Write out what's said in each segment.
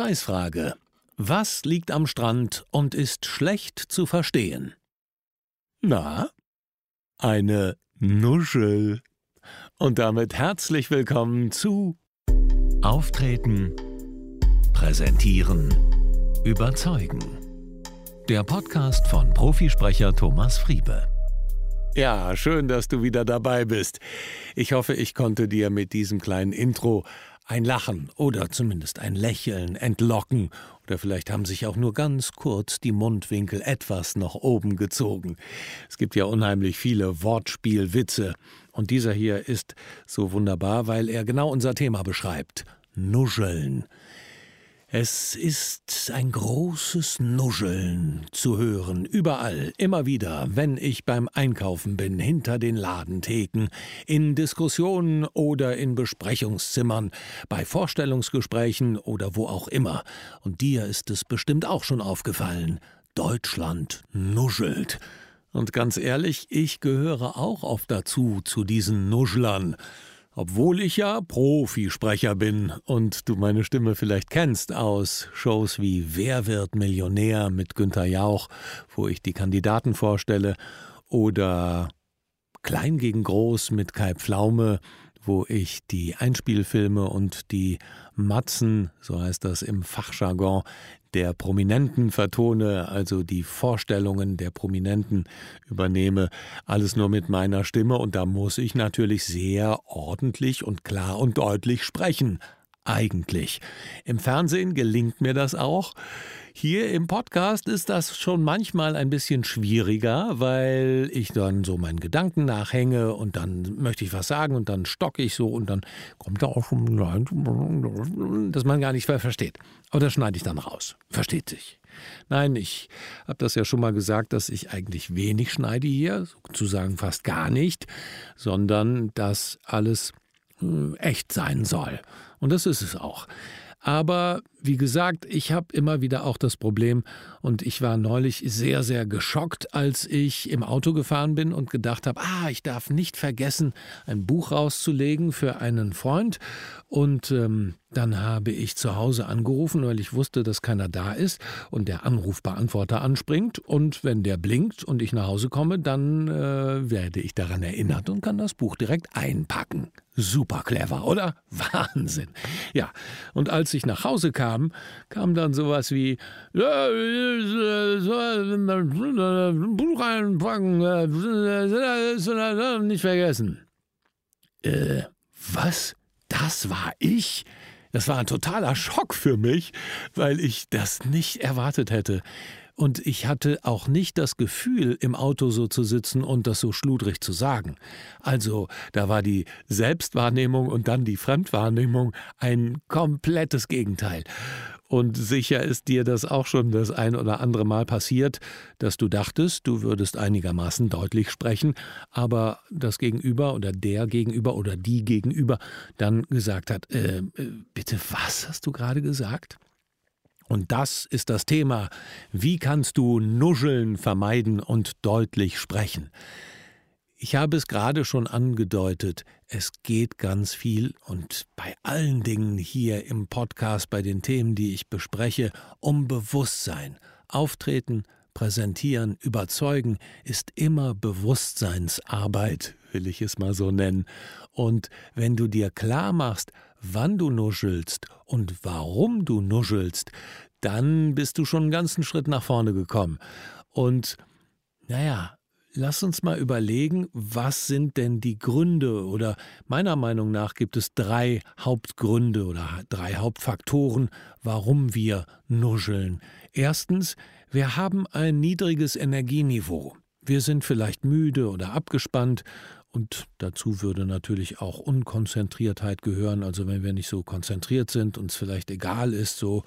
Preisfrage. Was liegt am Strand und ist schlecht zu verstehen? Na? Eine Nuschel. Und damit herzlich willkommen zu Auftreten, Präsentieren, Überzeugen. Der Podcast von Profisprecher Thomas Friebe. Ja, schön, dass du wieder dabei bist. Ich hoffe, ich konnte dir mit diesem kleinen Intro ein Lachen oder zumindest ein Lächeln entlocken, oder vielleicht haben sich auch nur ganz kurz die Mundwinkel etwas nach oben gezogen. Es gibt ja unheimlich viele Wortspielwitze, und dieser hier ist so wunderbar, weil er genau unser Thema beschreibt. Nuscheln. Es ist ein großes Nuscheln zu hören, überall, immer wieder, wenn ich beim Einkaufen bin, hinter den Ladentheken, in Diskussionen oder in Besprechungszimmern, bei Vorstellungsgesprächen oder wo auch immer. Und dir ist es bestimmt auch schon aufgefallen. Deutschland nuschelt. Und ganz ehrlich, ich gehöre auch oft dazu, zu diesen Nuschlern obwohl ich ja Profisprecher bin und du meine Stimme vielleicht kennst aus Shows wie Wer wird Millionär mit Günter Jauch, wo ich die Kandidaten vorstelle, oder Klein gegen Groß mit Kai Pflaume, wo ich die Einspielfilme und die Matzen, so heißt das im Fachjargon, der Prominenten vertone, also die Vorstellungen der Prominenten übernehme, alles nur mit meiner Stimme und da muss ich natürlich sehr ordentlich und klar und deutlich sprechen. Eigentlich. Im Fernsehen gelingt mir das auch. Hier im Podcast ist das schon manchmal ein bisschen schwieriger, weil ich dann so meinen Gedanken nachhänge und dann möchte ich was sagen und dann stocke ich so und dann kommt da auch schon, dass man gar nicht mehr versteht. Aber das schneide ich dann raus. Versteht sich. Nein, ich habe das ja schon mal gesagt, dass ich eigentlich wenig schneide hier, sozusagen fast gar nicht, sondern dass alles äh, echt sein soll. Und das ist es auch. Aber wie gesagt, ich habe immer wieder auch das Problem und ich war neulich sehr, sehr geschockt, als ich im Auto gefahren bin und gedacht habe, ah, ich darf nicht vergessen, ein Buch rauszulegen für einen Freund. Und ähm, dann habe ich zu Hause angerufen, weil ich wusste, dass keiner da ist und der Anrufbeantworter anspringt. Und wenn der blinkt und ich nach Hause komme, dann äh, werde ich daran erinnert und kann das Buch direkt einpacken. Super clever, oder? Wahnsinn. Ja, und als ich nach Hause kam, kam, kam dann sowas wie Buch einpacken, nicht vergessen. Äh, was? Das war ich? Das war ein totaler Schock für mich, weil ich das nicht erwartet hätte. Und ich hatte auch nicht das Gefühl, im Auto so zu sitzen und das so schludrig zu sagen. Also da war die Selbstwahrnehmung und dann die Fremdwahrnehmung ein komplettes Gegenteil. Und sicher ist dir das auch schon das ein oder andere Mal passiert, dass du dachtest, du würdest einigermaßen deutlich sprechen, aber das Gegenüber oder der Gegenüber oder die Gegenüber dann gesagt hat, äh, äh bitte was hast du gerade gesagt? Und das ist das Thema. Wie kannst du Nuscheln vermeiden und deutlich sprechen? Ich habe es gerade schon angedeutet, es geht ganz viel und bei allen Dingen hier im Podcast, bei den Themen, die ich bespreche, um Bewusstsein. Auftreten, präsentieren, überzeugen ist immer Bewusstseinsarbeit, will ich es mal so nennen. Und wenn du dir klar machst, wann du nuschelst und warum du nuschelst, dann bist du schon einen ganzen Schritt nach vorne gekommen. Und naja, lass uns mal überlegen, was sind denn die Gründe oder meiner Meinung nach gibt es drei Hauptgründe oder drei Hauptfaktoren, warum wir nuscheln. Erstens, wir haben ein niedriges Energieniveau. Wir sind vielleicht müde oder abgespannt und dazu würde natürlich auch Unkonzentriertheit gehören. Also wenn wir nicht so konzentriert sind, uns vielleicht egal ist, so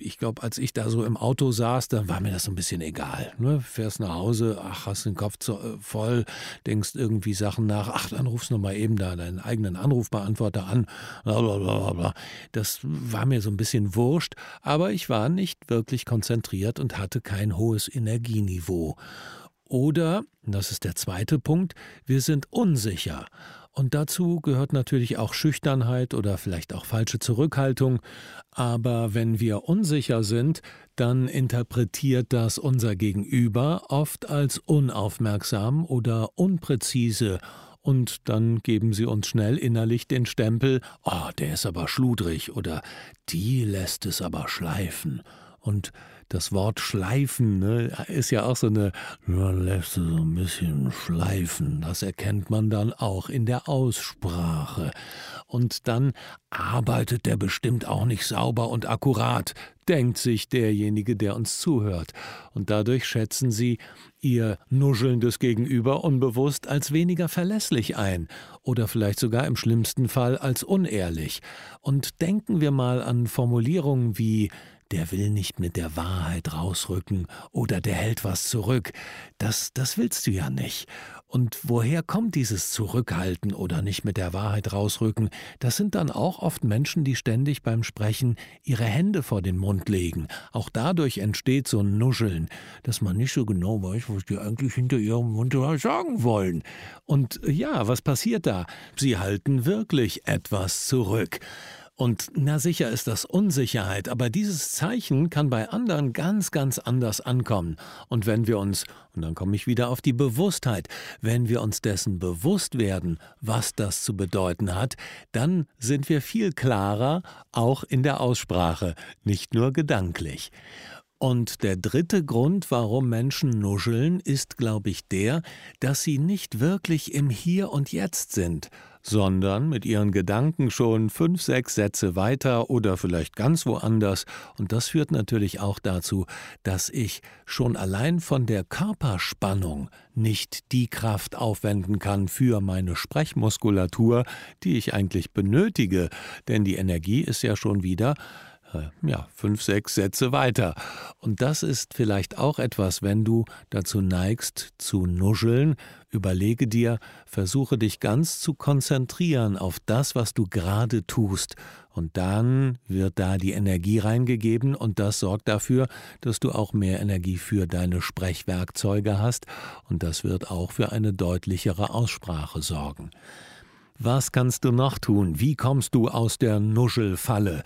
ich glaube, als ich da so im Auto saß, dann war mir das so ein bisschen egal. Ne? Fährst nach Hause, ach, hast den Kopf äh, voll, denkst irgendwie Sachen nach, ach, dann rufst du mal eben da deinen eigenen Anrufbeantworter an. Blablabla. Das war mir so ein bisschen wurscht, aber ich war nicht wirklich konzentriert und hatte kein hohes Energieniveau. Oder, das ist der zweite Punkt, wir sind unsicher. Und dazu gehört natürlich auch Schüchternheit oder vielleicht auch falsche Zurückhaltung. Aber wenn wir unsicher sind, dann interpretiert das unser Gegenüber oft als unaufmerksam oder unpräzise und dann geben sie uns schnell innerlich den Stempel, oh, der ist aber schludrig oder die lässt es aber schleifen. Und das Wort schleifen ne, ist ja auch so eine, ja, lässt so ein bisschen schleifen. Das erkennt man dann auch in der Aussprache. Und dann arbeitet der bestimmt auch nicht sauber und akkurat, denkt sich derjenige, der uns zuhört. Und dadurch schätzen sie ihr nuschelndes Gegenüber unbewusst als weniger verlässlich ein oder vielleicht sogar im schlimmsten Fall als unehrlich. Und denken wir mal an Formulierungen wie der will nicht mit der Wahrheit rausrücken oder der hält was zurück. Das, das willst du ja nicht. Und woher kommt dieses Zurückhalten oder nicht mit der Wahrheit rausrücken? Das sind dann auch oft Menschen, die ständig beim Sprechen ihre Hände vor den Mund legen. Auch dadurch entsteht so ein Nuscheln, dass man nicht so genau weiß, was die eigentlich hinter ihrem Mund sagen wollen. Und ja, was passiert da? Sie halten wirklich etwas zurück. Und na sicher ist das Unsicherheit, aber dieses Zeichen kann bei anderen ganz, ganz anders ankommen. Und wenn wir uns, und dann komme ich wieder auf die Bewusstheit, wenn wir uns dessen bewusst werden, was das zu bedeuten hat, dann sind wir viel klarer, auch in der Aussprache, nicht nur gedanklich. Und der dritte Grund, warum Menschen nuscheln, ist, glaube ich, der, dass sie nicht wirklich im Hier und Jetzt sind, sondern mit ihren Gedanken schon fünf, sechs Sätze weiter oder vielleicht ganz woanders. Und das führt natürlich auch dazu, dass ich schon allein von der Körperspannung nicht die Kraft aufwenden kann für meine Sprechmuskulatur, die ich eigentlich benötige, denn die Energie ist ja schon wieder ja, fünf, sechs Sätze weiter. Und das ist vielleicht auch etwas, wenn du dazu neigst zu nuscheln, überlege dir, versuche dich ganz zu konzentrieren auf das, was du gerade tust. Und dann wird da die Energie reingegeben und das sorgt dafür, dass du auch mehr Energie für deine Sprechwerkzeuge hast und das wird auch für eine deutlichere Aussprache sorgen. Was kannst du noch tun? Wie kommst du aus der Nuschelfalle?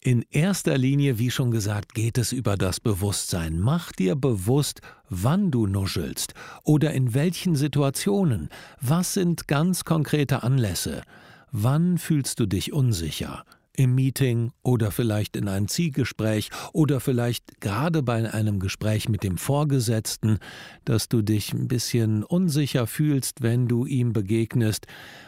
In erster Linie, wie schon gesagt, geht es über das Bewusstsein. Mach dir bewusst, wann du nuschelst oder in welchen Situationen. Was sind ganz konkrete Anlässe? Wann fühlst du dich unsicher? Im Meeting oder vielleicht in einem Zielgespräch oder vielleicht gerade bei einem Gespräch mit dem Vorgesetzten, dass du dich ein bisschen unsicher fühlst, wenn du ihm begegnest.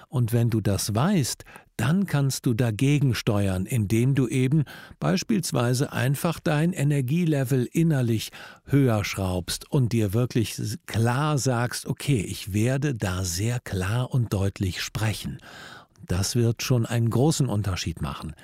Und wenn du das weißt, dann kannst du dagegen steuern, indem du eben beispielsweise einfach dein Energielevel innerlich höher schraubst und dir wirklich klar sagst, okay, ich werde da sehr klar und deutlich sprechen. Das wird schon einen großen Unterschied machen.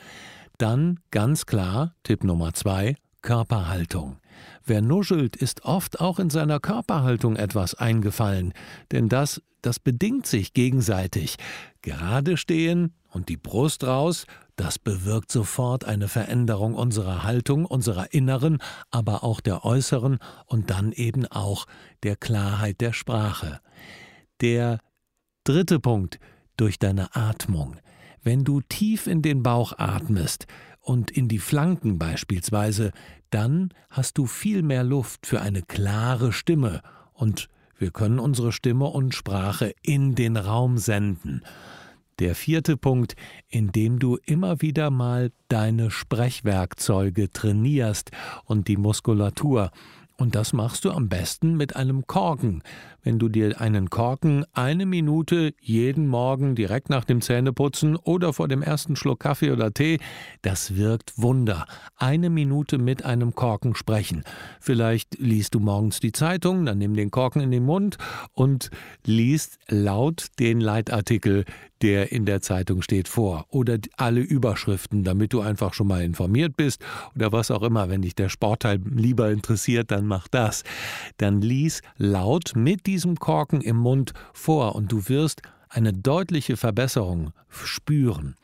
Dann ganz klar, Tipp Nummer zwei, Körperhaltung. Wer nuschelt, ist oft auch in seiner Körperhaltung etwas eingefallen, denn das, das bedingt sich gegenseitig. Gerade stehen und die Brust raus, das bewirkt sofort eine Veränderung unserer Haltung, unserer inneren, aber auch der äußeren und dann eben auch der Klarheit der Sprache. Der dritte Punkt, durch deine Atmung. Wenn du tief in den Bauch atmest und in die Flanken beispielsweise, dann hast du viel mehr Luft für eine klare Stimme und wir können unsere Stimme und Sprache in den Raum senden. Der vierte Punkt, indem du immer wieder mal deine Sprechwerkzeuge trainierst und die Muskulatur. Und das machst du am besten mit einem Korken. Wenn du dir einen Korken eine Minute jeden Morgen direkt nach dem Zähneputzen oder vor dem ersten Schluck Kaffee oder Tee, das wirkt Wunder. Eine Minute mit einem Korken sprechen. Vielleicht liest du morgens die Zeitung, dann nimm den Korken in den Mund und liest laut den Leitartikel, der in der Zeitung steht, vor. Oder alle Überschriften, damit du einfach schon mal informiert bist oder was auch immer. Wenn dich der Sportteil lieber interessiert, dann mach das. Dann lies laut mit diesem Korken im Mund vor und du wirst eine deutliche Verbesserung spüren.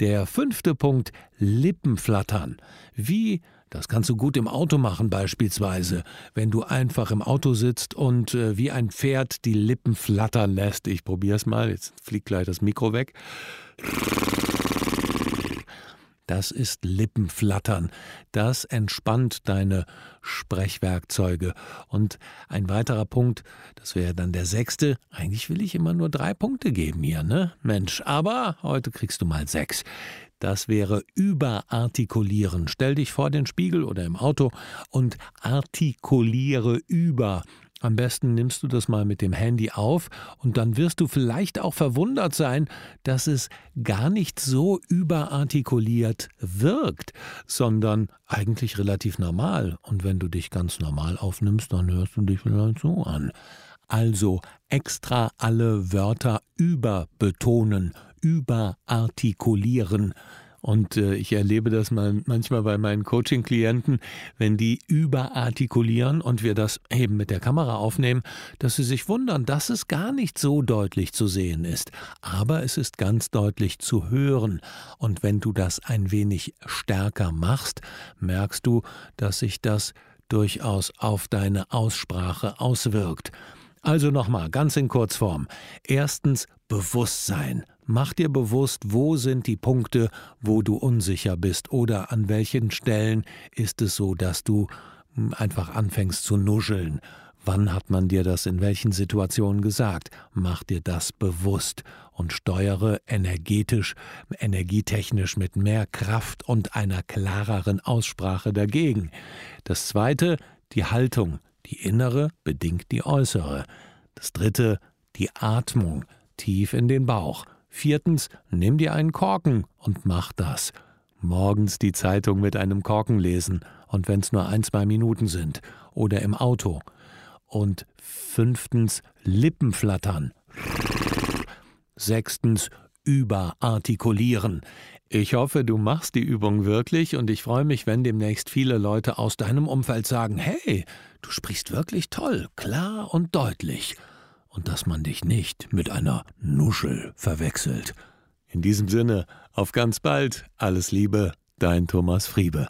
Der fünfte Punkt, Lippen flattern. Wie das kannst du gut im Auto machen beispielsweise, wenn du einfach im Auto sitzt und äh, wie ein Pferd die Lippen flattern lässt. Ich probier's mal, jetzt fliegt gleich das Mikro weg. Das ist Lippenflattern. Das entspannt deine Sprechwerkzeuge. Und ein weiterer Punkt, das wäre dann der sechste. Eigentlich will ich immer nur drei Punkte geben hier, ne? Mensch, aber heute kriegst du mal sechs. Das wäre überartikulieren. Stell dich vor den Spiegel oder im Auto und artikuliere über. Am besten nimmst du das mal mit dem Handy auf und dann wirst du vielleicht auch verwundert sein, dass es gar nicht so überartikuliert wirkt, sondern eigentlich relativ normal. Und wenn du dich ganz normal aufnimmst, dann hörst du dich vielleicht so an. Also extra alle Wörter überbetonen, überartikulieren. Und äh, ich erlebe das mal manchmal bei meinen Coaching-Klienten, wenn die überartikulieren und wir das eben mit der Kamera aufnehmen, dass sie sich wundern, dass es gar nicht so deutlich zu sehen ist. Aber es ist ganz deutlich zu hören. Und wenn du das ein wenig stärker machst, merkst du, dass sich das durchaus auf deine Aussprache auswirkt. Also nochmal, ganz in Kurzform. Erstens Bewusstsein. Mach dir bewusst, wo sind die Punkte, wo du unsicher bist oder an welchen Stellen ist es so, dass du hm, einfach anfängst zu nuscheln. Wann hat man dir das in welchen Situationen gesagt? Mach dir das bewusst und steuere energetisch, energietechnisch mit mehr Kraft und einer klareren Aussprache dagegen. Das zweite, die Haltung. Die innere bedingt die äußere. Das dritte, die Atmung, tief in den Bauch. Viertens, nimm dir einen Korken und mach das. Morgens die Zeitung mit einem Korken lesen und wenn's nur ein, zwei Minuten sind oder im Auto. Und fünftens, Lippen flattern. Sechstens, überartikulieren. Ich hoffe, du machst die Übung wirklich und ich freue mich, wenn demnächst viele Leute aus deinem Umfeld sagen, hey, du sprichst wirklich toll, klar und deutlich. Und dass man dich nicht mit einer Nuschel verwechselt. In diesem Sinne, auf ganz bald, alles Liebe, dein Thomas Friebe.